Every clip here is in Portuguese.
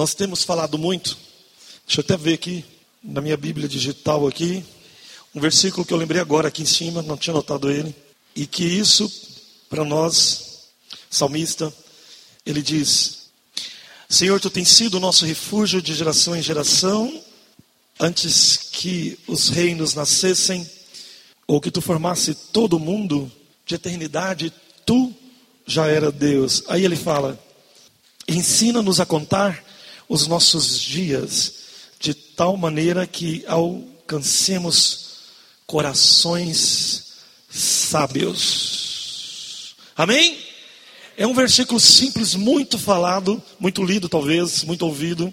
Nós temos falado muito, deixa eu até ver aqui, na minha Bíblia digital aqui, um versículo que eu lembrei agora aqui em cima, não tinha notado ele, e que isso, para nós, salmista, ele diz: Senhor, tu tens sido o nosso refúgio de geração em geração, antes que os reinos nascessem, ou que tu formasse todo o mundo, de eternidade, tu já era Deus. Aí ele fala: ensina-nos a contar os nossos dias de tal maneira que alcancemos corações sábios. Amém? É um versículo simples, muito falado, muito lido talvez, muito ouvido.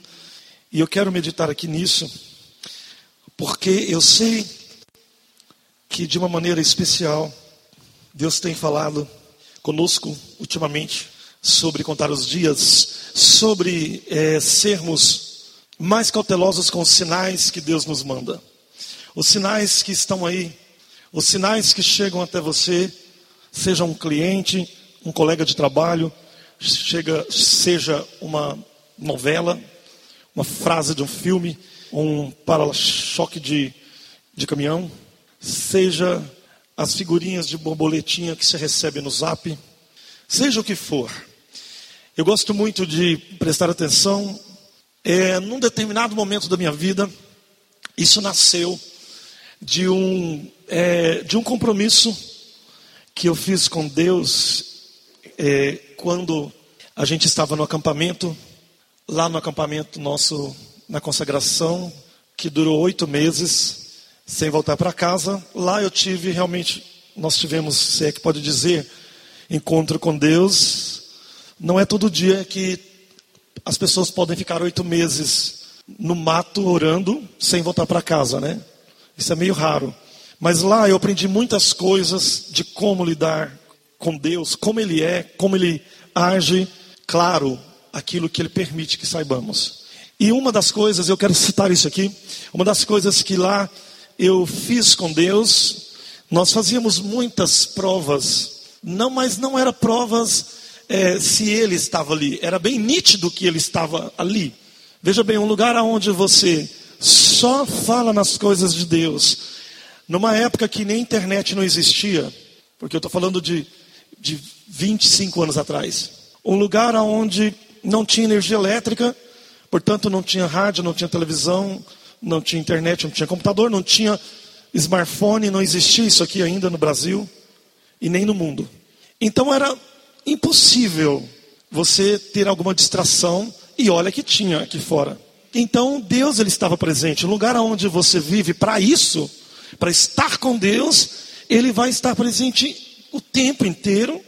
E eu quero meditar aqui nisso, porque eu sei que de uma maneira especial Deus tem falado conosco ultimamente sobre contar os dias, sobre é, sermos mais cautelosos com os sinais que Deus nos manda. Os sinais que estão aí, os sinais que chegam até você, seja um cliente, um colega de trabalho, chega, seja uma novela, uma frase de um filme, um para-choque de, de caminhão, seja as figurinhas de borboletinha que você recebe no zap, seja o que for. Eu gosto muito de prestar atenção. É, num determinado momento da minha vida, isso nasceu de um, é, de um compromisso que eu fiz com Deus é, quando a gente estava no acampamento, lá no acampamento nosso, na consagração, que durou oito meses, sem voltar para casa. Lá eu tive realmente, nós tivemos, se é que pode dizer, encontro com Deus. Não é todo dia que as pessoas podem ficar oito meses no mato orando sem voltar para casa, né? Isso é meio raro. Mas lá eu aprendi muitas coisas de como lidar com Deus, como Ele é, como Ele age, claro, aquilo que Ele permite que saibamos. E uma das coisas, eu quero citar isso aqui, uma das coisas que lá eu fiz com Deus, nós fazíamos muitas provas, não, mas não eram provas é, se Ele estava ali, era bem nítido que Ele estava ali. Veja bem, um lugar onde você só fala nas coisas de Deus. Numa época que nem internet não existia, porque eu estou falando de, de 25 anos atrás. Um lugar onde não tinha energia elétrica, portanto não tinha rádio, não tinha televisão, não tinha internet, não tinha computador, não tinha smartphone, não existia isso aqui ainda no Brasil e nem no mundo. Então era impossível você ter alguma distração e olha que tinha aqui fora. Então Deus ele estava presente. O lugar onde você vive para isso, para estar com Deus, ele vai estar presente o tempo inteiro.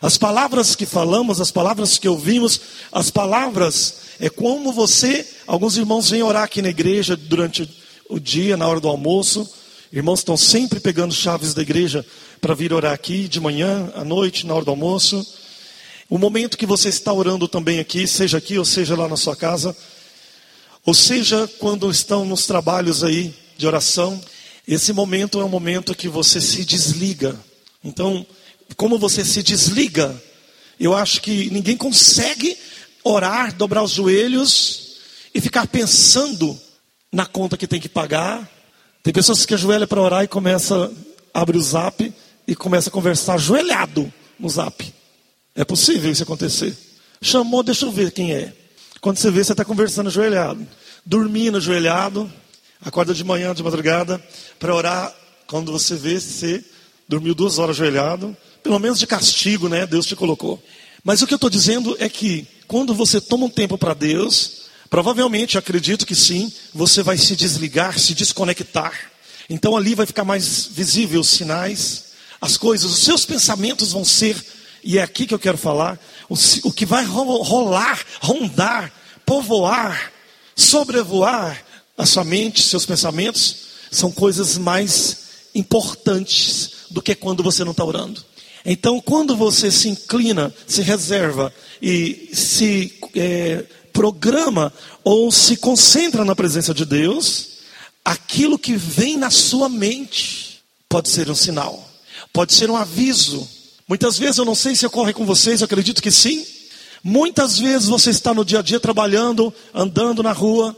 As palavras que falamos, as palavras que ouvimos, as palavras é como você, alguns irmãos vêm orar aqui na igreja durante o dia, na hora do almoço. Irmãos estão sempre pegando chaves da igreja para vir orar aqui de manhã, à noite, na hora do almoço. O momento que você está orando também aqui, seja aqui ou seja lá na sua casa, ou seja, quando estão nos trabalhos aí de oração, esse momento é um momento que você se desliga. Então, como você se desliga, eu acho que ninguém consegue orar, dobrar os joelhos e ficar pensando na conta que tem que pagar. Tem pessoas que ajoelham para orar e começa abre o zap e começa a conversar ajoelhado no zap. É possível isso acontecer. Chamou, deixa eu ver quem é. Quando você vê, você está conversando ajoelhado. Dormindo ajoelhado. Acorda de manhã, de madrugada, para orar. Quando você vê, você dormiu duas horas ajoelhado. Pelo menos de castigo, né? Deus te colocou. Mas o que eu estou dizendo é que, quando você toma um tempo para Deus, provavelmente, acredito que sim, você vai se desligar, se desconectar. Então ali vai ficar mais visível os sinais, as coisas, os seus pensamentos vão ser, e é aqui que eu quero falar, o, o que vai rolar, rondar, povoar, sobrevoar a sua mente, seus pensamentos, são coisas mais importantes do que quando você não está orando. Então, quando você se inclina, se reserva e se é, programa ou se concentra na presença de Deus, aquilo que vem na sua mente pode ser um sinal, pode ser um aviso. Muitas vezes eu não sei se ocorre com vocês, eu acredito que sim. Muitas vezes você está no dia a dia trabalhando, andando na rua,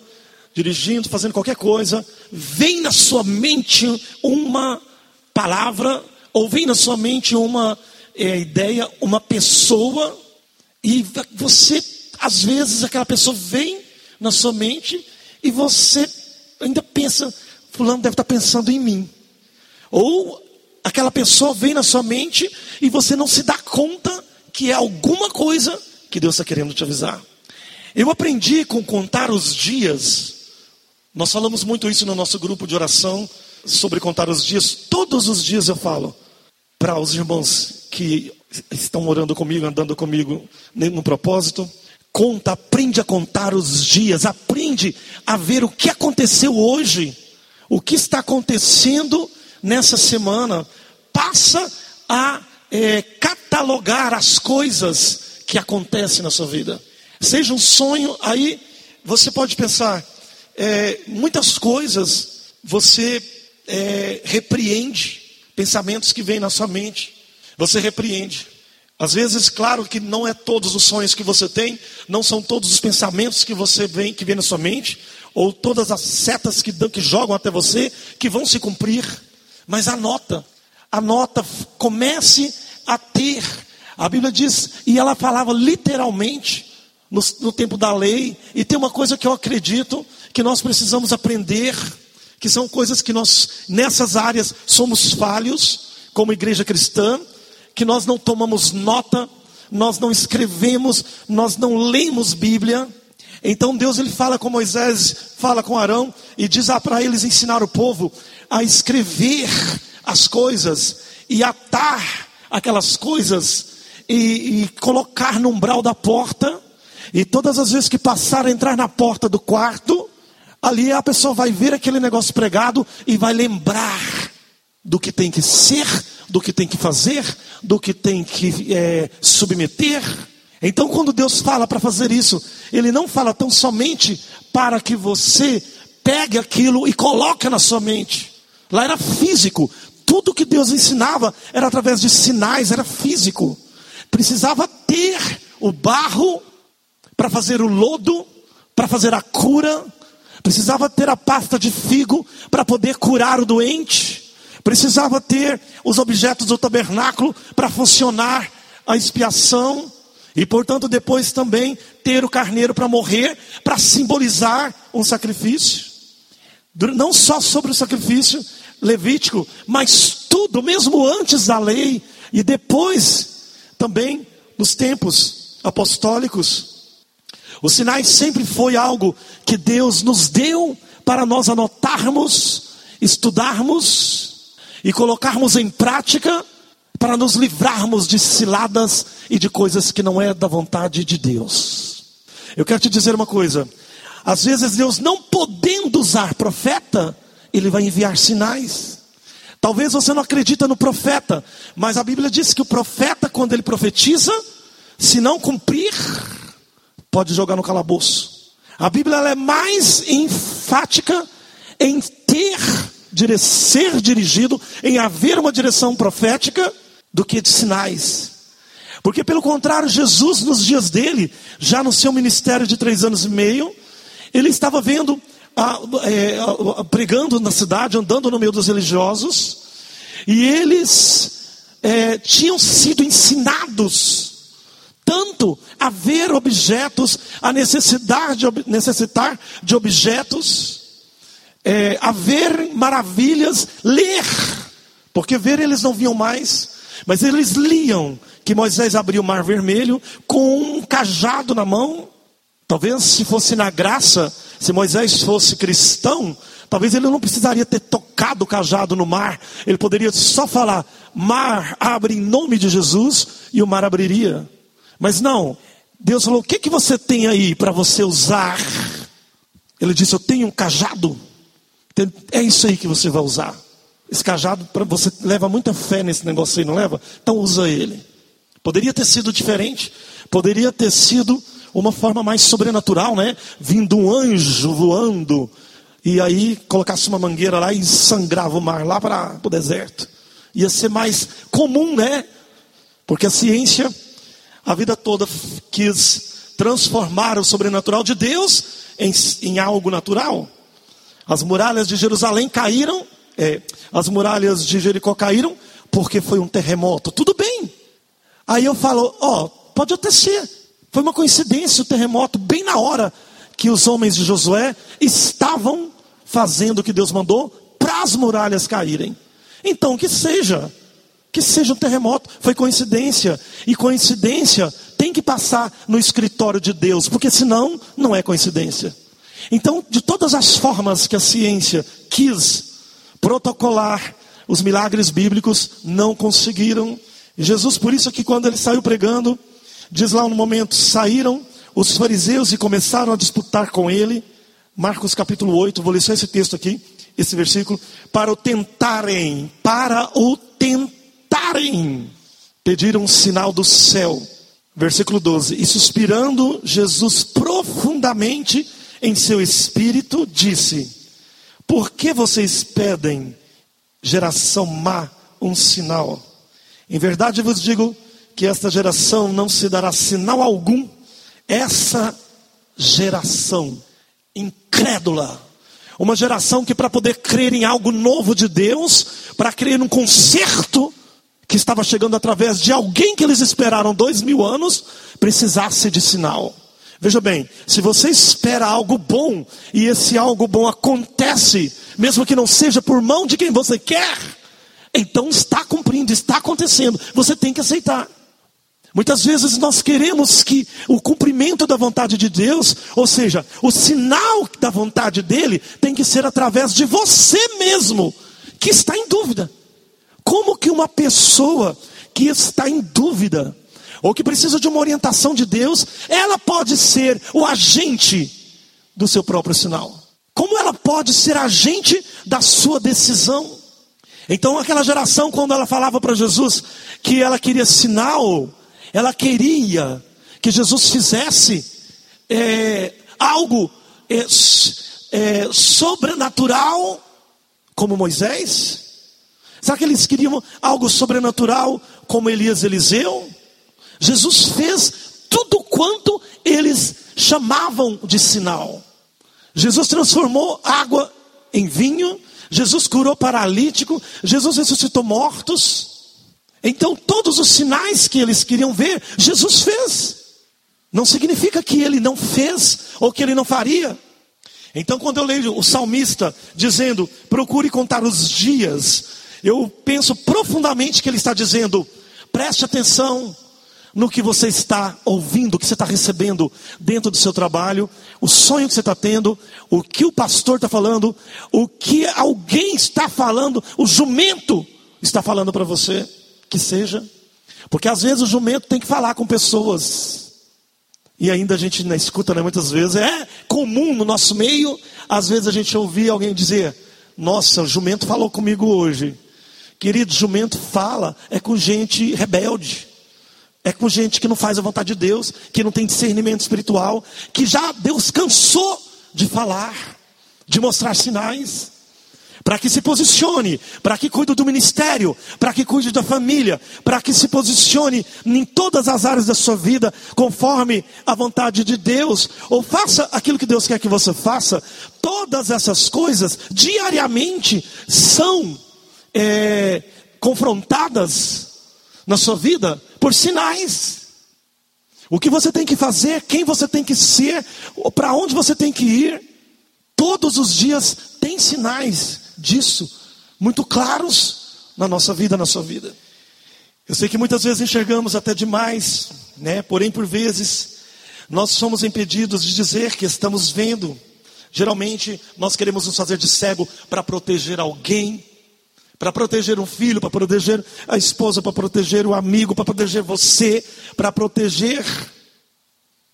dirigindo, fazendo qualquer coisa, vem na sua mente uma palavra, ou vem na sua mente uma é, ideia, uma pessoa, e você, às vezes, aquela pessoa vem na sua mente e você ainda pensa, fulano deve estar pensando em mim. Ou aquela pessoa vem na sua mente e você não se dá conta que é alguma coisa que Deus está querendo te avisar. Eu aprendi com contar os dias. Nós falamos muito isso no nosso grupo de oração sobre contar os dias. Todos os dias eu falo para os irmãos que estão orando comigo, andando comigo no propósito. Conta, aprende a contar os dias, aprende a ver o que aconteceu hoje, o que está acontecendo nessa semana. Passa a é, catalogar as coisas que acontecem na sua vida. Seja um sonho, aí você pode pensar, é, muitas coisas você é, repreende, pensamentos que vêm na sua mente, você repreende. Às vezes, claro que não é todos os sonhos que você tem, não são todos os pensamentos que você vem, que vem na sua mente, ou todas as setas que, que jogam até você, que vão se cumprir. Mas anota, anota, comece a ter. A Bíblia diz, e ela falava literalmente, no, no tempo da lei, e tem uma coisa que eu acredito que nós precisamos aprender, que são coisas que nós, nessas áreas, somos falhos, como igreja cristã, que nós não tomamos nota, nós não escrevemos, nós não lemos Bíblia. Então Deus ele fala com Moisés, fala com Arão e diz para eles ensinar o povo a escrever as coisas e atar aquelas coisas e, e colocar no umbral da porta. E todas as vezes que passar a entrar na porta do quarto, ali a pessoa vai ver aquele negócio pregado e vai lembrar do que tem que ser, do que tem que fazer, do que tem que é, submeter. Então, quando Deus fala para fazer isso, Ele não fala tão somente para que você pegue aquilo e coloque na sua mente. Lá era físico. Tudo que Deus ensinava era através de sinais, era físico. Precisava ter o barro para fazer o lodo, para fazer a cura. Precisava ter a pasta de figo para poder curar o doente Precisava ter os objetos do tabernáculo para funcionar a expiação. E, portanto, depois também ter o carneiro para morrer, para simbolizar um sacrifício. Não só sobre o sacrifício levítico, mas tudo, mesmo antes da lei e depois também nos tempos apostólicos. Os sinais sempre foi algo que Deus nos deu para nós anotarmos, estudarmos e colocarmos em prática para nos livrarmos de ciladas e de coisas que não é da vontade de Deus. Eu quero te dizer uma coisa: às vezes Deus não podendo usar profeta, ele vai enviar sinais. Talvez você não acredita no profeta, mas a Bíblia diz que o profeta, quando ele profetiza, se não cumprir, pode jogar no calabouço. A Bíblia é mais enfática em ter ser dirigido, em haver uma direção profética, do que de sinais. Porque, pelo contrário, Jesus, nos dias dele, já no seu ministério de três anos e meio, ele estava vendo, é, pregando na cidade, andando no meio dos religiosos, e eles é, tinham sido ensinados tanto a ver objetos, a necessidade, necessitar de objetos, é, a ver maravilhas, ler, porque ver eles não viam mais, mas eles liam que Moisés abriu o mar vermelho com um cajado na mão. Talvez se fosse na graça, se Moisés fosse cristão, talvez ele não precisaria ter tocado o cajado no mar, ele poderia só falar: mar, abre em nome de Jesus, e o mar abriria. Mas não, Deus falou: o que, que você tem aí para você usar? Ele disse: eu tenho um cajado. É isso aí que você vai usar. Esse cajado, você leva muita fé nesse negócio aí, não leva? Então usa ele. Poderia ter sido diferente, poderia ter sido uma forma mais sobrenatural, né? Vindo um anjo voando, e aí colocasse uma mangueira lá e sangrava o mar lá para o deserto. Ia ser mais comum, né? Porque a ciência, a vida toda quis transformar o sobrenatural de Deus em, em algo natural. As muralhas de Jerusalém caíram, é, as muralhas de Jericó caíram porque foi um terremoto. Tudo bem. Aí eu falo, ó, oh, pode até ser. Foi uma coincidência o terremoto, bem na hora que os homens de Josué estavam fazendo o que Deus mandou para as muralhas caírem. Então, que seja, que seja um terremoto, foi coincidência. E coincidência tem que passar no escritório de Deus, porque senão não é coincidência. Então, de todas as formas que a ciência quis protocolar os milagres bíblicos, não conseguiram. Jesus, por isso que quando ele saiu pregando, diz lá no momento, saíram os fariseus e começaram a disputar com ele. Marcos capítulo 8, vou ler só esse texto aqui, esse versículo, para o tentarem, para o tentarem, pediram um sinal do céu. Versículo 12: E suspirando Jesus profundamente em seu espírito, disse: Por que vocês pedem, geração má, um sinal? Em verdade vos digo que esta geração não se dará sinal algum. Essa geração incrédula, uma geração que para poder crer em algo novo de Deus, para crer num conserto que estava chegando através de alguém que eles esperaram dois mil anos, precisasse de sinal. Veja bem, se você espera algo bom e esse algo bom acontece, mesmo que não seja por mão de quem você quer, então está cumprindo, está acontecendo, você tem que aceitar. Muitas vezes nós queremos que o cumprimento da vontade de Deus, ou seja, o sinal da vontade dele, tem que ser através de você mesmo, que está em dúvida. Como que uma pessoa que está em dúvida, ou que precisa de uma orientação de Deus, ela pode ser o agente do seu próprio sinal? Como ela pode ser agente da sua decisão? Então, aquela geração, quando ela falava para Jesus que ela queria sinal, ela queria que Jesus fizesse é, algo é, é, sobrenatural, como Moisés. Será que eles queriam algo sobrenatural, como Elias Eliseu? Jesus fez tudo quanto eles chamavam de sinal. Jesus transformou água em vinho, Jesus curou paralítico, Jesus ressuscitou mortos. Então, todos os sinais que eles queriam ver, Jesus fez. Não significa que ele não fez ou que ele não faria. Então, quando eu leio o salmista dizendo, procure contar os dias, eu penso profundamente que ele está dizendo, preste atenção no que você está ouvindo, o que você está recebendo dentro do seu trabalho, o sonho que você está tendo, o que o pastor está falando, o que alguém está falando, o jumento está falando para você que seja. Porque às vezes o jumento tem que falar com pessoas. E ainda a gente na escuta, né, muitas vezes, é comum no nosso meio, às vezes a gente ouvir alguém dizer: Nossa, o jumento falou comigo hoje. Querido, jumento fala, é com gente rebelde. É com gente que não faz a vontade de Deus, que não tem discernimento espiritual, que já Deus cansou de falar, de mostrar sinais para que se posicione, para que cuide do ministério, para que cuide da família, para que se posicione em todas as áreas da sua vida, conforme a vontade de Deus, ou faça aquilo que Deus quer que você faça. Todas essas coisas, diariamente, são é, confrontadas na sua vida por sinais. O que você tem que fazer, quem você tem que ser, para onde você tem que ir, todos os dias tem sinais disso muito claros na nossa vida, na sua vida. Eu sei que muitas vezes enxergamos até demais, né? Porém, por vezes, nós somos impedidos de dizer que estamos vendo. Geralmente, nós queremos nos fazer de cego para proteger alguém, para proteger um filho, para proteger a esposa, para proteger o amigo, para proteger você, para proteger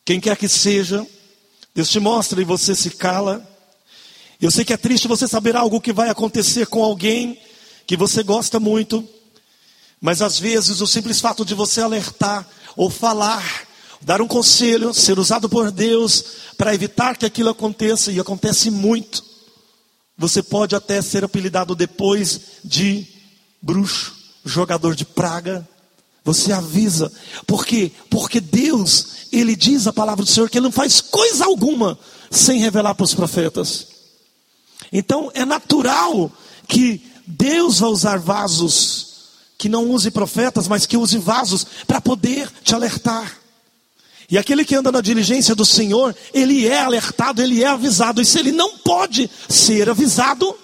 quem quer que seja. Deus te mostra e você se cala. Eu sei que é triste você saber algo que vai acontecer com alguém que você gosta muito, mas às vezes o simples fato de você alertar ou falar, dar um conselho, ser usado por Deus para evitar que aquilo aconteça, e acontece muito, você pode até ser apelidado depois de bruxo, jogador de praga. Você avisa. Por quê? Porque Deus, Ele diz a palavra do Senhor que Ele não faz coisa alguma sem revelar para os profetas. Então é natural que Deus vai usar vasos, que não use profetas, mas que use vasos para poder te alertar. E aquele que anda na diligência do Senhor, ele é alertado, ele é avisado. E se ele não pode ser avisado,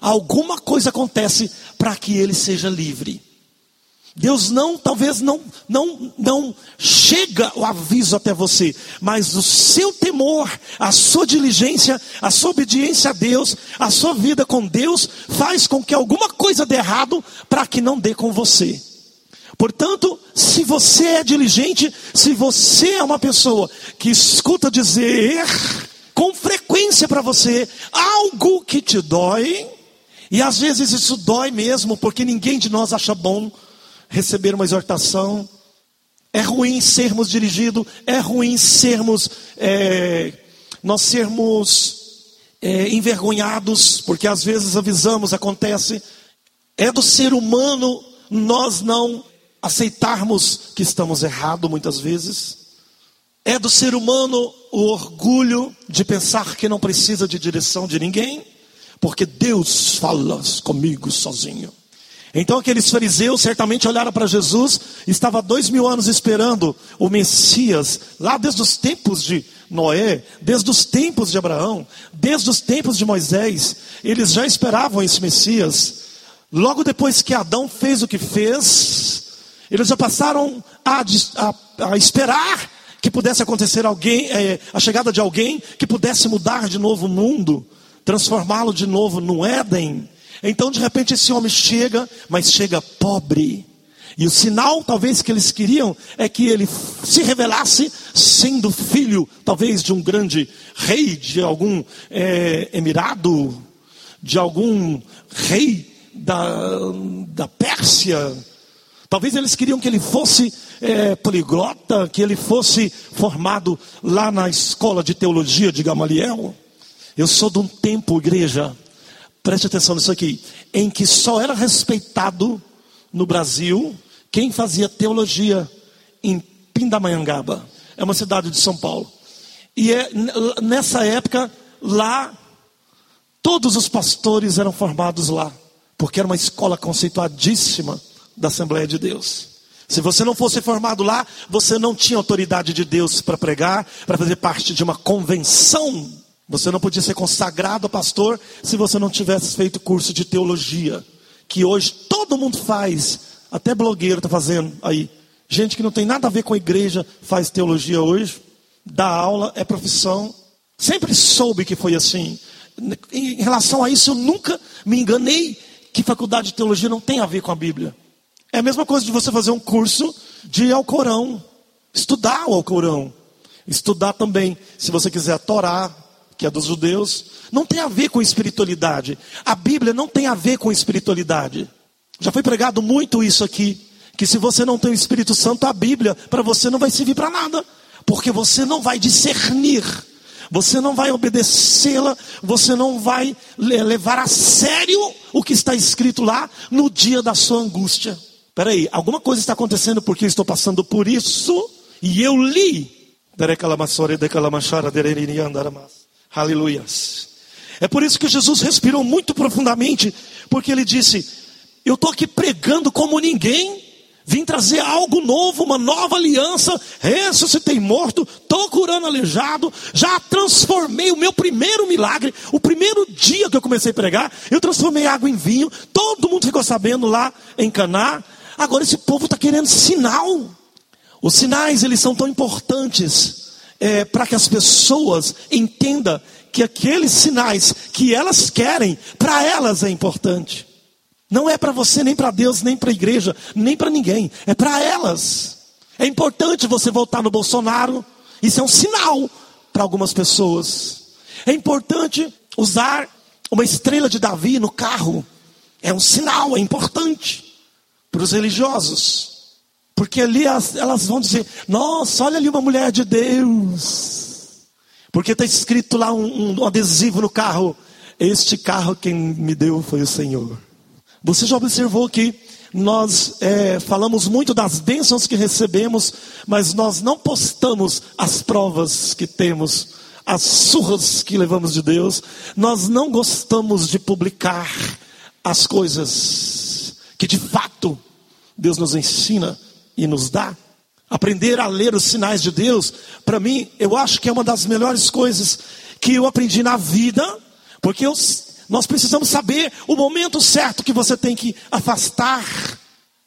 alguma coisa acontece para que ele seja livre. Deus não, talvez não, não, não chega o aviso até você, mas o seu temor, a sua diligência, a sua obediência a Deus, a sua vida com Deus, faz com que alguma coisa dê errado para que não dê com você. Portanto, se você é diligente, se você é uma pessoa que escuta dizer com frequência para você algo que te dói, e às vezes isso dói mesmo, porque ninguém de nós acha bom receber uma exortação. É ruim sermos dirigidos, é ruim sermos, é, nós sermos é, envergonhados, porque às vezes avisamos, acontece. É do ser humano nós não aceitarmos que estamos errados muitas vezes. É do ser humano o orgulho de pensar que não precisa de direção de ninguém, porque Deus fala comigo sozinho. Então aqueles fariseus certamente olharam para Jesus, estava dois mil anos esperando o Messias, lá desde os tempos de Noé, desde os tempos de Abraão, desde os tempos de Moisés, eles já esperavam esse Messias. Logo depois que Adão fez o que fez, eles já passaram a, a, a esperar que pudesse acontecer alguém, é, a chegada de alguém que pudesse mudar de novo o mundo, transformá-lo de novo no Éden. Então, de repente, esse homem chega, mas chega pobre. E o sinal, talvez, que eles queriam é que ele se revelasse sendo filho, talvez, de um grande rei, de algum é, emirado, de algum rei da, da Pérsia. Talvez eles queriam que ele fosse é, poliglota, que ele fosse formado lá na escola de teologia de Gamaliel. Eu sou de um tempo, igreja, preste atenção nisso aqui, em que só era respeitado no Brasil quem fazia teologia em Pindamonhangaba, é uma cidade de São Paulo. E é, nessa época, lá, todos os pastores eram formados lá, porque era uma escola conceituadíssima da Assembleia de Deus. Se você não fosse formado lá, você não tinha autoridade de Deus para pregar, para fazer parte de uma convenção você não podia ser consagrado pastor se você não tivesse feito curso de teologia, que hoje todo mundo faz, até blogueiro está fazendo aí. Gente que não tem nada a ver com a igreja faz teologia hoje, dá aula, é profissão. Sempre soube que foi assim. Em relação a isso, eu nunca me enganei que faculdade de teologia não tem a ver com a Bíblia. É a mesma coisa de você fazer um curso de Alcorão, estudar o Alcorão, estudar também, se você quiser, a Torá, que é dos judeus, não tem a ver com espiritualidade. A Bíblia não tem a ver com espiritualidade. Já foi pregado muito isso aqui, que se você não tem o Espírito Santo, a Bíblia para você não vai servir para nada, porque você não vai discernir, você não vai obedecê-la, você não vai levar a sério o que está escrito lá no dia da sua angústia. Peraí, alguma coisa está acontecendo porque eu estou passando por isso e eu li. Aleluias. É por isso que Jesus respirou muito profundamente, porque ele disse: Eu estou aqui pregando como ninguém, vim trazer algo novo, uma nova aliança, ressuscitei morto, estou curando aleijado, já transformei o meu primeiro milagre, o primeiro dia que eu comecei a pregar, eu transformei água em vinho, todo mundo ficou sabendo lá em Caná. Agora esse povo está querendo sinal. Os sinais eles são tão importantes é, para que as pessoas entendam que aqueles sinais que elas querem, para elas é importante. Não é para você, nem para Deus, nem para a igreja, nem para ninguém. É para elas. É importante você votar no Bolsonaro. Isso é um sinal para algumas pessoas. É importante usar uma estrela de Davi no carro. É um sinal, é importante para os religiosos. Porque ali elas, vão dizer: Nossa, olha ali uma mulher de Deus. Porque está escrito lá um, um adesivo no carro: Este carro quem me deu foi o Senhor. Você já observou que nós é, falamos muito das bênçãos que recebemos, mas nós não postamos as provas que temos, as surras que levamos de Deus. Nós não gostamos de publicar as coisas que de fato Deus nos ensina e nos dá. Aprender a ler os sinais de Deus, para mim, eu acho que é uma das melhores coisas que eu aprendi na vida, porque eu, nós precisamos saber o momento certo que você tem que afastar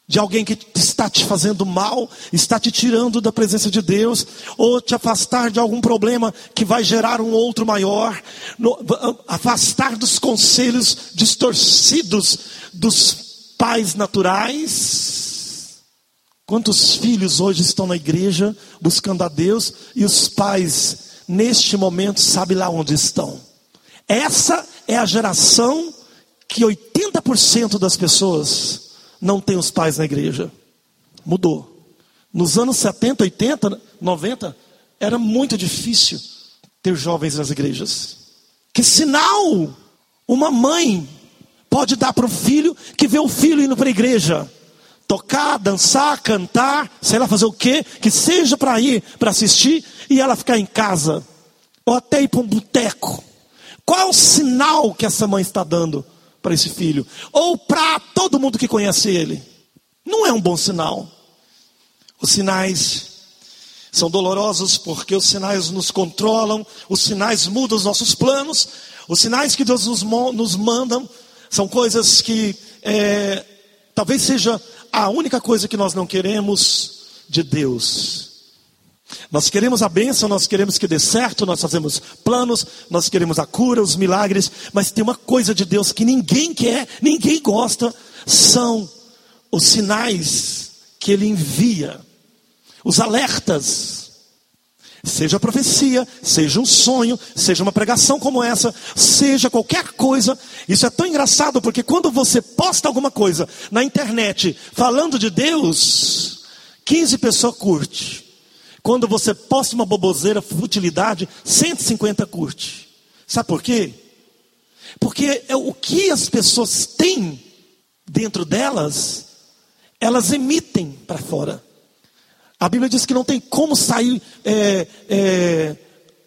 de alguém que está te fazendo mal, está te tirando da presença de Deus, ou te afastar de algum problema que vai gerar um outro maior, no, afastar dos conselhos distorcidos dos pais naturais Quantos filhos hoje estão na igreja buscando a Deus e os pais, neste momento, sabem lá onde estão? Essa é a geração que 80% das pessoas não tem os pais na igreja. Mudou. Nos anos 70, 80, 90, era muito difícil ter jovens nas igrejas. Que sinal uma mãe pode dar para o filho que vê o filho indo para a igreja? tocar, dançar, cantar, sei lá fazer o quê, que seja para ir para assistir e ela ficar em casa, ou até ir para um boteco. Qual é o sinal que essa mãe está dando para esse filho? Ou para todo mundo que conhece ele? Não é um bom sinal. Os sinais são dolorosos porque os sinais nos controlam, os sinais mudam os nossos planos, os sinais que Deus nos, nos manda são coisas que é, talvez seja a única coisa que nós não queremos de Deus. Nós queremos a bênção, nós queremos que dê certo, nós fazemos planos, nós queremos a cura, os milagres, mas tem uma coisa de Deus que ninguém quer, ninguém gosta, são os sinais que Ele envia, os alertas. Seja profecia, seja um sonho, seja uma pregação como essa, seja qualquer coisa. Isso é tão engraçado porque quando você posta alguma coisa na internet falando de Deus, 15 pessoas curte. Quando você posta uma boboseira, futilidade, 150 curte. Sabe por quê? Porque é o que as pessoas têm dentro delas, elas emitem para fora. A Bíblia diz que não tem como sair é, é,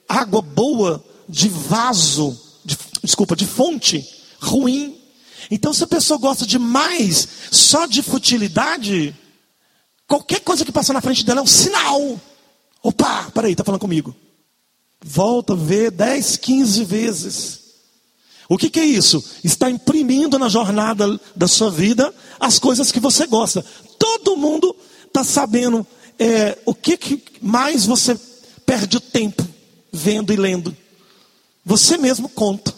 água boa de vaso, de, desculpa, de fonte ruim. Então, se a pessoa gosta demais só de futilidade, qualquer coisa que passa na frente dela é um sinal. Opa, peraí, está falando comigo. Volta, vê 10, 15 vezes. O que, que, é isso? Está imprimindo na jornada da sua vida as coisas que você gosta. Todo mundo está sabendo é, o que, que mais você perde o tempo vendo e lendo? Você mesmo conta.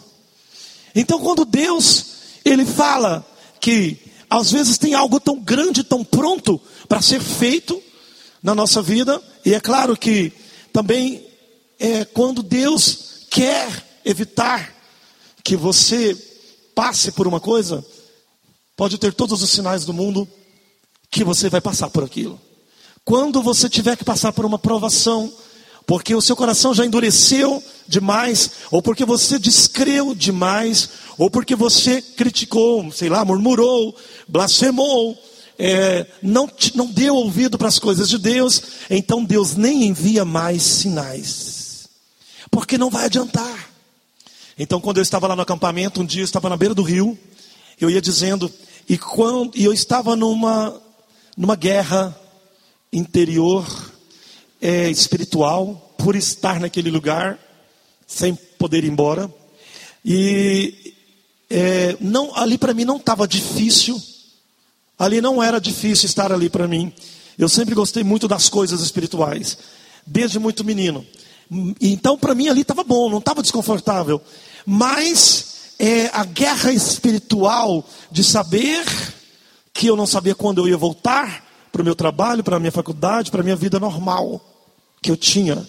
Então, quando Deus ele fala que às vezes tem algo tão grande, tão pronto para ser feito na nossa vida, e é claro que também é quando Deus quer evitar que você passe por uma coisa, pode ter todos os sinais do mundo que você vai passar por aquilo. Quando você tiver que passar por uma provação, porque o seu coração já endureceu demais, ou porque você descreu demais, ou porque você criticou, sei lá, murmurou, blasfemou, é, não, não deu ouvido para as coisas de Deus, então Deus nem envia mais sinais, porque não vai adiantar. Então, quando eu estava lá no acampamento, um dia eu estava na beira do rio, eu ia dizendo, e, quando, e eu estava numa, numa guerra interior é, espiritual por estar naquele lugar sem poder ir embora. E é, não ali para mim não estava difícil. Ali não era difícil estar ali para mim. Eu sempre gostei muito das coisas espirituais desde muito menino. Então para mim ali estava bom não estava desconfortável. Mas é, a guerra espiritual de saber que eu não sabia quando eu ia voltar para o meu trabalho, para a minha faculdade, para a minha vida normal que eu tinha.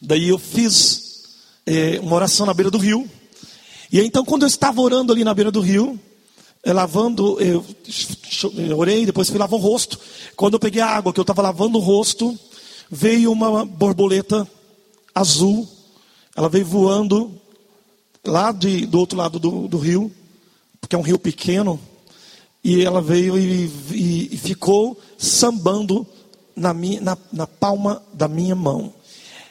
Daí eu fiz é, uma oração na beira do rio. E então, quando eu estava orando ali na beira do rio, é, lavando, eu, eu orei, depois fui lavar o rosto. Quando eu peguei a água que eu estava lavando o rosto, veio uma borboleta azul. Ela veio voando lá de, do outro lado do, do rio, porque é um rio pequeno. E ela veio e, e, e ficou sambando na, minha, na, na palma da minha mão.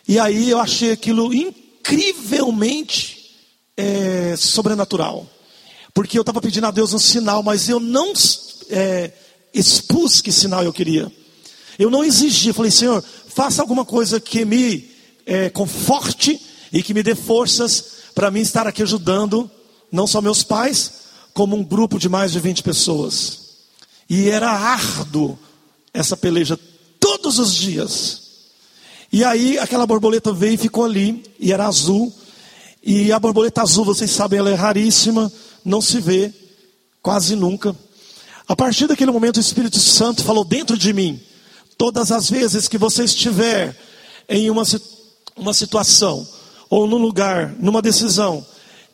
E aí eu achei aquilo incrivelmente é, sobrenatural. Porque eu estava pedindo a Deus um sinal, mas eu não é, expus que sinal eu queria. Eu não exigi, falei, Senhor, faça alguma coisa que me é, conforte e que me dê forças para mim estar aqui ajudando, não só meus pais, como um grupo de mais de 20 pessoas. E era árduo essa peleja todos os dias. E aí aquela borboleta veio e ficou ali, e era azul. E a borboleta azul, vocês sabem, ela é raríssima, não se vê quase nunca. A partir daquele momento, o Espírito Santo falou dentro de mim: todas as vezes que você estiver em uma, uma situação, ou num lugar, numa decisão,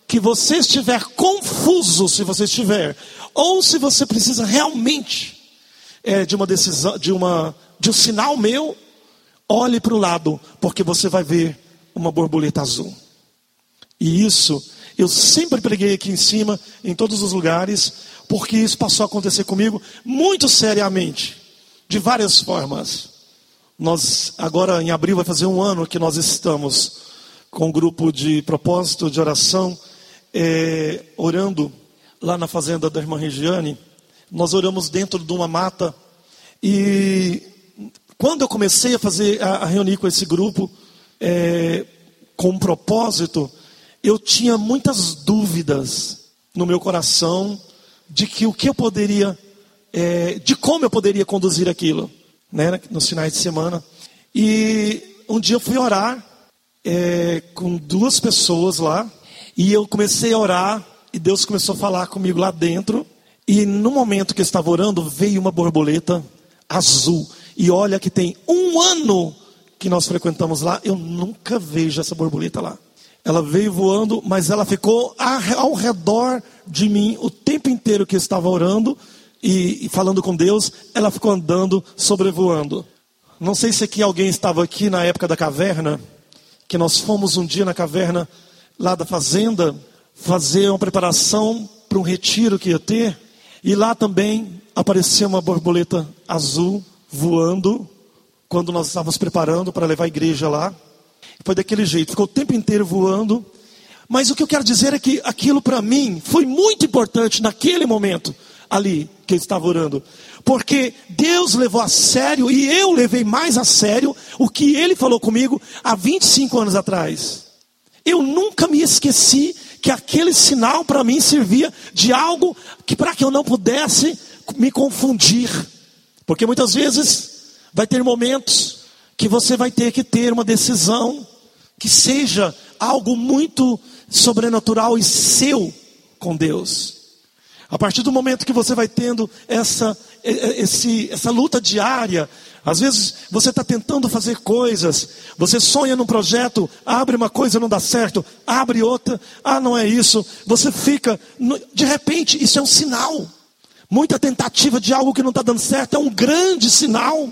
que você estiver confuso, se você estiver, ou se você precisa realmente é, de uma decisão, de, uma, de um sinal meu, olhe para o lado, porque você vai ver uma borboleta azul. E isso eu sempre preguei aqui em cima, em todos os lugares, porque isso passou a acontecer comigo muito seriamente, de várias formas. Nós, agora em abril, vai fazer um ano que nós estamos com um grupo de propósito, de oração, é, orando lá na fazenda da irmã Regiane. Nós oramos dentro de uma mata e quando eu comecei a fazer a, a reunir com esse grupo é, com um propósito, eu tinha muitas dúvidas no meu coração de que o que eu poderia, é, de como eu poderia conduzir aquilo, né, nos finais de semana. E um dia eu fui orar é, com duas pessoas lá, e eu comecei a orar, e Deus começou a falar comigo lá dentro. E no momento que eu estava orando, veio uma borboleta azul. E olha que tem um ano que nós frequentamos lá, eu nunca vejo essa borboleta lá. Ela veio voando, mas ela ficou ao redor de mim o tempo inteiro que eu estava orando e, e falando com Deus. Ela ficou andando, sobrevoando. Não sei se aqui alguém estava aqui na época da caverna, que nós fomos um dia na caverna lá da fazenda fazer uma preparação para um retiro que ia ter, e lá também apareceu uma borboleta azul voando quando nós estávamos preparando para levar a igreja lá. Foi daquele jeito, ficou o tempo inteiro voando. Mas o que eu quero dizer é que aquilo para mim foi muito importante naquele momento ali que eu estava orando. Porque Deus levou a sério e eu levei mais a sério o que ele falou comigo há 25 anos atrás. Eu nunca me esqueci que aquele sinal para mim servia de algo que para que eu não pudesse me confundir. Porque muitas vezes vai ter momentos que você vai ter que ter uma decisão que seja algo muito sobrenatural e seu com Deus. A partir do momento que você vai tendo essa, esse, essa luta diária, às vezes você está tentando fazer coisas, você sonha num projeto, abre uma coisa, não dá certo, abre outra, ah, não é isso, você fica, de repente, isso é um sinal. Muita tentativa de algo que não está dando certo é um grande sinal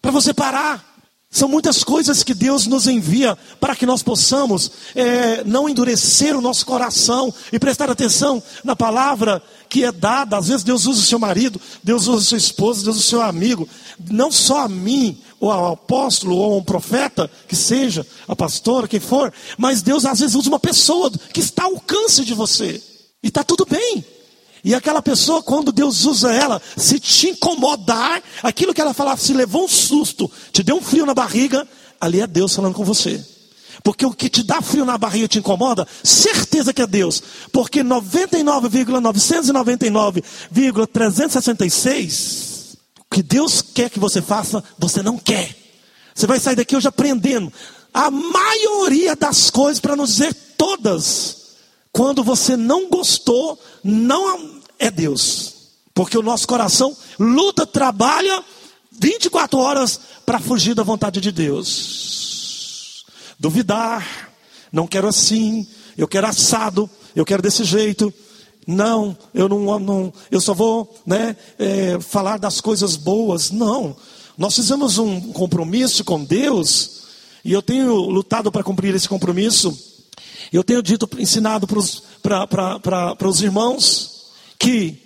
para você parar. São muitas coisas que Deus nos envia para que nós possamos é, não endurecer o nosso coração e prestar atenção na palavra que é dada. Às vezes Deus usa o seu marido, Deus usa a sua esposa, Deus usa o seu amigo. Não só a mim, ou ao apóstolo, ou a um profeta, que seja, a pastora, quem for, mas Deus às vezes usa uma pessoa que está ao alcance de você. E está tudo bem. E aquela pessoa, quando Deus usa ela, se te incomodar, aquilo que ela falava, se levou um susto, te deu um frio na barriga, ali é Deus falando com você. Porque o que te dá frio na barriga te incomoda, certeza que é Deus. Porque 99,999,366, o que Deus quer que você faça, você não quer. Você vai sair daqui hoje aprendendo. A maioria das coisas, para não dizer todas, quando você não gostou, não é Deus. Porque o nosso coração luta, trabalha 24 horas para fugir da vontade de Deus. Duvidar, não quero assim, eu quero assado, eu quero desse jeito. Não, eu não, não eu só vou né, é, falar das coisas boas. Não, nós fizemos um compromisso com Deus e eu tenho lutado para cumprir esse compromisso eu tenho dito, ensinado para os irmãos que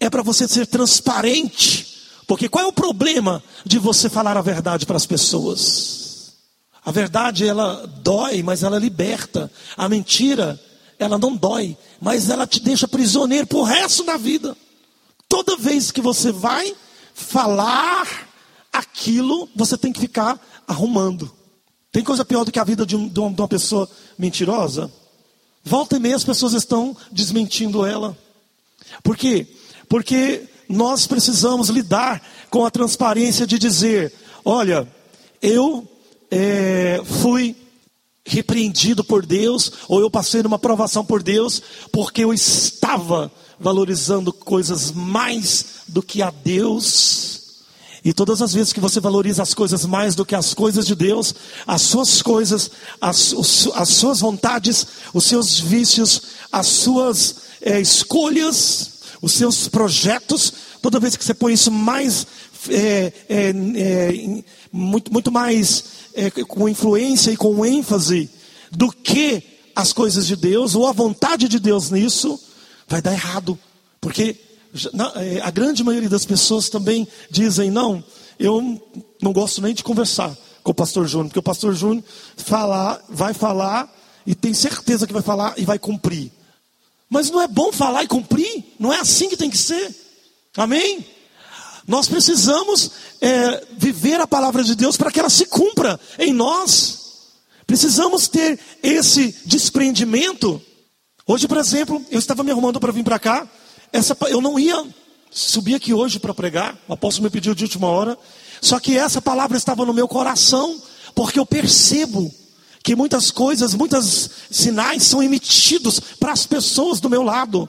é para você ser transparente. Porque qual é o problema de você falar a verdade para as pessoas? A verdade ela dói, mas ela liberta. A mentira, ela não dói, mas ela te deixa prisioneiro pro resto da vida. Toda vez que você vai falar aquilo, você tem que ficar arrumando. Tem coisa pior do que a vida de, um, de uma pessoa mentirosa? Volta e meia as pessoas estão desmentindo ela. Por quê? Porque nós precisamos lidar com a transparência de dizer: olha, eu é, fui repreendido por Deus, ou eu passei numa provação por Deus, porque eu estava valorizando coisas mais do que a Deus. E todas as vezes que você valoriza as coisas mais do que as coisas de Deus, as suas coisas, as, as suas vontades, os seus vícios, as suas é, escolhas, os seus projetos, toda vez que você põe isso mais, é, é, muito, muito mais com influência e com ênfase do que as coisas de Deus, ou a vontade de Deus nisso, vai dar errado. Porque a grande maioria das pessoas também dizem: não, eu não gosto nem de conversar com o pastor Júnior, porque o pastor Júnior falar, vai falar e tem certeza que vai falar e vai cumprir. Mas não é bom falar e cumprir? Não é assim que tem que ser? Amém? Nós precisamos é, viver a palavra de Deus para que ela se cumpra em nós. Precisamos ter esse desprendimento. Hoje, por exemplo, eu estava me arrumando para vir para cá. Essa, eu não ia subir aqui hoje para pregar. O apóstolo me pediu de última hora. Só que essa palavra estava no meu coração, porque eu percebo que muitas coisas, muitos sinais são emitidos para as pessoas do meu lado.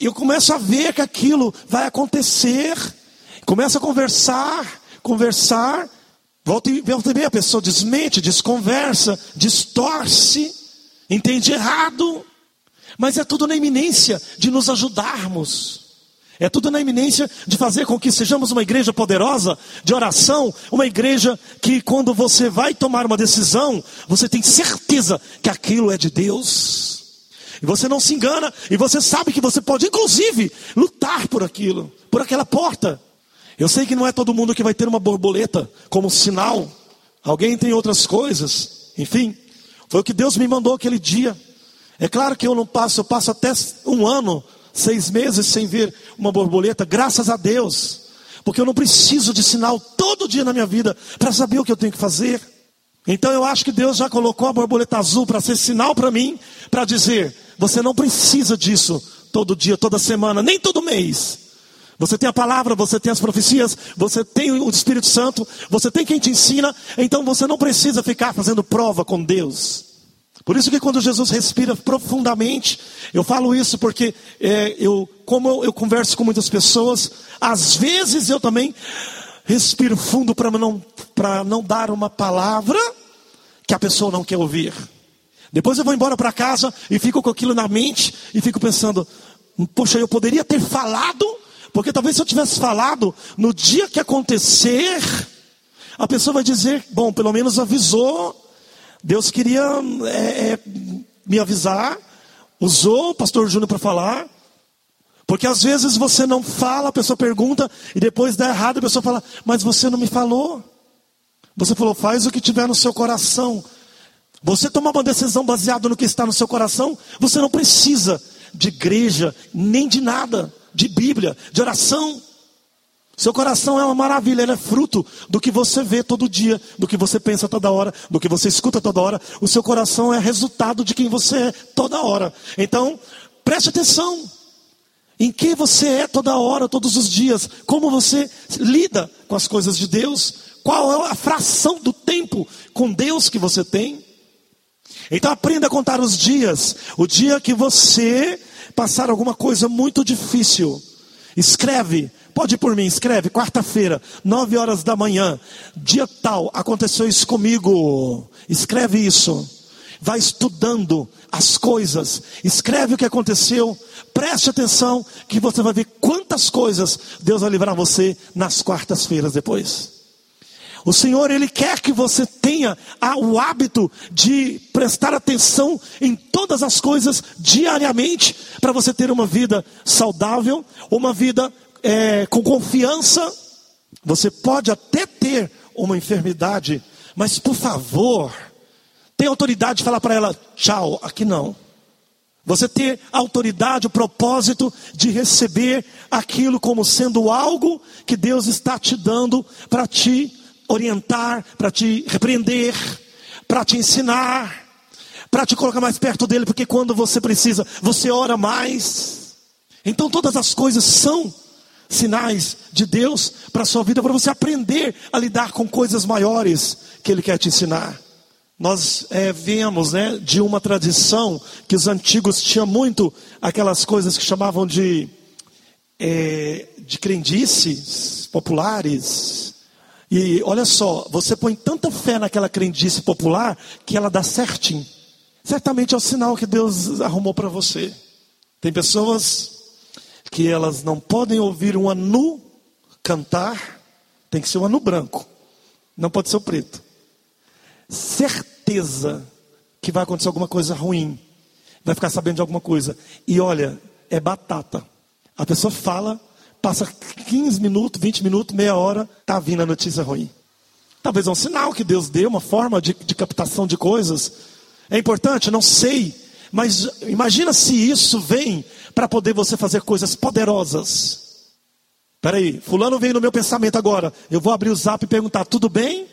Eu começo a ver que aquilo vai acontecer. Começo a conversar, conversar. Volta e, volta e meia a pessoa desmente, desconversa, distorce, entende errado. Mas é tudo na iminência de nos ajudarmos. É tudo na iminência de fazer com que sejamos uma igreja poderosa, de oração, uma igreja que quando você vai tomar uma decisão, você tem certeza que aquilo é de Deus. E você não se engana, e você sabe que você pode, inclusive, lutar por aquilo, por aquela porta. Eu sei que não é todo mundo que vai ter uma borboleta como sinal. Alguém tem outras coisas. Enfim, foi o que Deus me mandou aquele dia. É claro que eu não passo, eu passo até um ano seis meses sem ver uma borboleta, graças a Deus, porque eu não preciso de sinal todo dia na minha vida para saber o que eu tenho que fazer. Então eu acho que Deus já colocou a borboleta azul para ser sinal para mim, para dizer: você não precisa disso todo dia, toda semana, nem todo mês. Você tem a palavra, você tem as profecias, você tem o Espírito Santo, você tem quem te ensina, então você não precisa ficar fazendo prova com Deus. Por isso que quando Jesus respira profundamente, eu falo isso porque é, eu, como eu, eu converso com muitas pessoas, às vezes eu também respiro fundo para não, não dar uma palavra que a pessoa não quer ouvir. Depois eu vou embora para casa e fico com aquilo na mente e fico pensando, poxa, eu poderia ter falado, porque talvez se eu tivesse falado no dia que acontecer, a pessoa vai dizer, bom, pelo menos avisou Deus queria é, é, me avisar, usou o pastor Júnior para falar, porque às vezes você não fala, a pessoa pergunta, e depois dá errado, a pessoa fala, mas você não me falou. Você falou, faz o que tiver no seu coração. Você tomar uma decisão baseada no que está no seu coração, você não precisa de igreja, nem de nada, de Bíblia, de oração. Seu coração é uma maravilha, ele é fruto do que você vê todo dia, do que você pensa toda hora, do que você escuta toda hora. O seu coração é resultado de quem você é toda hora. Então, preste atenção. Em que você é toda hora, todos os dias, como você lida com as coisas de Deus, qual é a fração do tempo com Deus que você tem. Então aprenda a contar os dias. O dia que você passar alguma coisa muito difícil, escreve Pode ir por mim, escreve, quarta-feira, nove horas da manhã, dia tal, aconteceu isso comigo. Escreve isso. Vai estudando as coisas, escreve o que aconteceu, preste atenção, que você vai ver quantas coisas Deus vai livrar você nas quartas-feiras depois. O Senhor, Ele quer que você tenha o hábito de prestar atenção em todas as coisas diariamente, para você ter uma vida saudável, uma vida é, com confiança. Você pode até ter uma enfermidade, mas por favor, tenha autoridade de falar para ela: tchau, aqui não. Você ter autoridade, o propósito de receber aquilo como sendo algo que Deus está te dando para te orientar, para te repreender, para te ensinar, para te colocar mais perto dele, porque quando você precisa, você ora mais. Então todas as coisas são sinais de Deus para a sua vida, para você aprender a lidar com coisas maiores que Ele quer te ensinar. Nós é, viemos né, de uma tradição que os antigos tinham muito aquelas coisas que chamavam de, é, de crendices populares. E olha só, você põe tanta fé naquela crendice popular que ela dá certinho. Certamente é o sinal que Deus arrumou para você. Tem pessoas que elas não podem ouvir um anu cantar, tem que ser um anu branco, não pode ser o preto certeza que vai acontecer alguma coisa ruim, vai ficar sabendo de alguma coisa. E olha, é batata. A pessoa fala, passa 15 minutos, 20 minutos, meia hora, tá vindo a notícia ruim. Talvez é um sinal que Deus deu, uma forma de, de captação de coisas. É importante? Não sei. Mas imagina se isso vem para poder você fazer coisas poderosas. Peraí, fulano veio no meu pensamento agora. Eu vou abrir o zap e perguntar, tudo bem?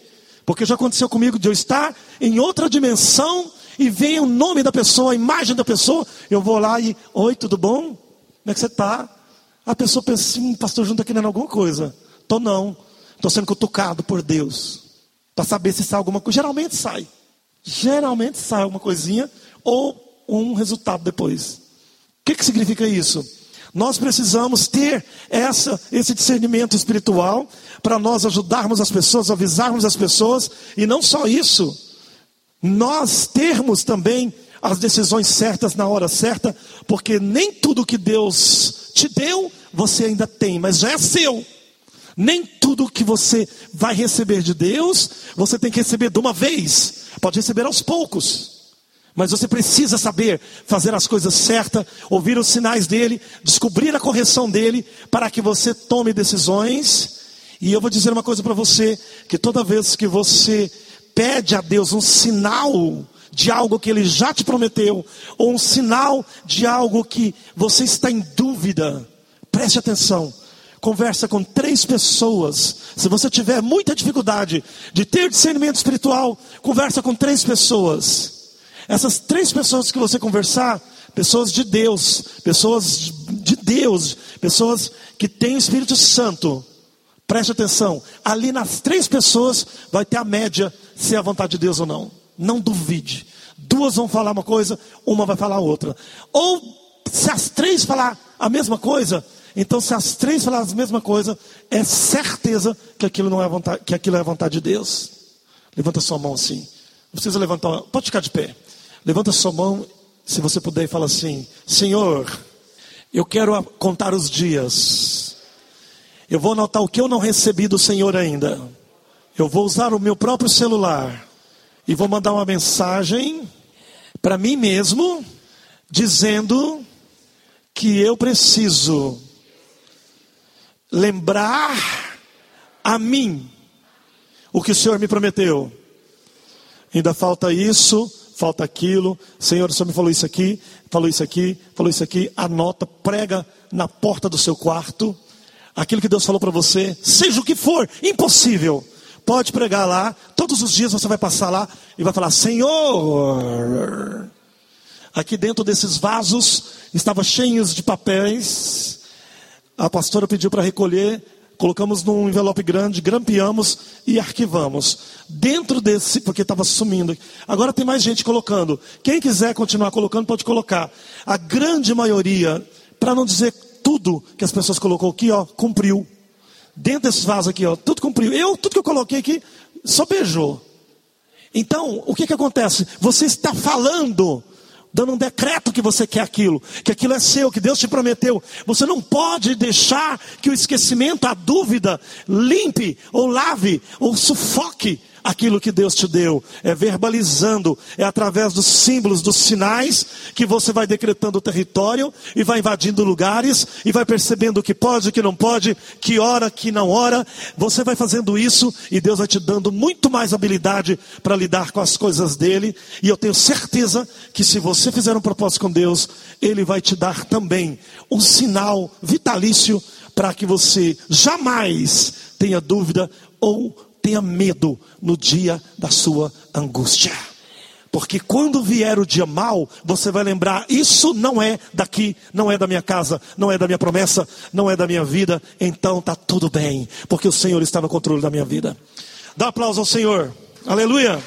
Porque já aconteceu comigo de eu estar em outra dimensão e vem o nome da pessoa, a imagem da pessoa, eu vou lá e, oi, tudo bom? Como é que você está? A pessoa pensa assim, pastor, junto aqui não é alguma coisa. Tô não, estou sendo cutucado por Deus. Para saber se sai alguma coisa. Geralmente sai. Geralmente sai alguma coisinha ou um resultado depois. O que, que significa isso? Nós precisamos ter essa, esse discernimento espiritual para nós ajudarmos as pessoas, avisarmos as pessoas, e não só isso, nós termos também as decisões certas na hora certa, porque nem tudo que Deus te deu, você ainda tem, mas já é seu. Nem tudo que você vai receber de Deus, você tem que receber de uma vez, pode receber aos poucos. Mas você precisa saber fazer as coisas certas, ouvir os sinais dele, descobrir a correção dele, para que você tome decisões. E eu vou dizer uma coisa para você: que toda vez que você pede a Deus um sinal de algo que ele já te prometeu, ou um sinal de algo que você está em dúvida, preste atenção. Conversa com três pessoas. Se você tiver muita dificuldade de ter discernimento espiritual, conversa com três pessoas essas três pessoas que você conversar, pessoas de Deus, pessoas de Deus, pessoas que têm o Espírito Santo, preste atenção, ali nas três pessoas vai ter a média se é a vontade de Deus ou não. Não duvide. Duas vão falar uma coisa, uma vai falar outra. Ou se as três falar a mesma coisa, então se as três falar a mesma coisa, é certeza que aquilo não é vontade, que aquilo é vontade de Deus. Levanta sua mão assim. Não precisa levantar, pode ficar de pé. Levanta sua mão, se você puder, e fala assim: Senhor, eu quero contar os dias. Eu vou anotar o que eu não recebi do Senhor ainda. Eu vou usar o meu próprio celular e vou mandar uma mensagem para mim mesmo, dizendo que eu preciso lembrar a mim o que o Senhor me prometeu. Ainda falta isso falta aquilo. Senhor, o Senhor me falou isso aqui, falou isso aqui, falou isso aqui. Anota, prega na porta do seu quarto. Aquilo que Deus falou para você, seja o que for, impossível. Pode pregar lá, todos os dias você vai passar lá e vai falar: Senhor. Aqui dentro desses vasos estava cheios de papéis. A pastora pediu para recolher colocamos num envelope grande, grampeamos e arquivamos. Dentro desse, porque estava sumindo. Agora tem mais gente colocando. Quem quiser continuar colocando, pode colocar. A grande maioria, para não dizer tudo que as pessoas colocou aqui, ó, cumpriu. Dentro desses vasos aqui, ó, tudo cumpriu. Eu, tudo que eu coloquei aqui, só beijou. Então, o que, que acontece? Você está falando dando um decreto que você quer aquilo, que aquilo é seu, que Deus te prometeu. Você não pode deixar que o esquecimento, a dúvida, limpe ou lave ou sufoque aquilo que Deus te deu. É verbalizando, é através dos símbolos, dos sinais, que você vai decretando o território e vai invadindo lugares e vai percebendo o que pode, o que não pode, que hora, que não hora. Você vai fazendo isso e Deus vai te dando muito mais habilidade para lidar com as coisas dele. E eu tenho certeza que se você fizer um propósito com Deus, ele vai te dar também um sinal vitalício para que você jamais tenha dúvida ou tenha medo no dia da sua angústia. Porque quando vier o dia mal, você vai lembrar: isso não é daqui, não é da minha casa, não é da minha promessa, não é da minha vida. Então está tudo bem, porque o Senhor está no controle da minha vida. Dá aplauso ao Senhor. Aleluia.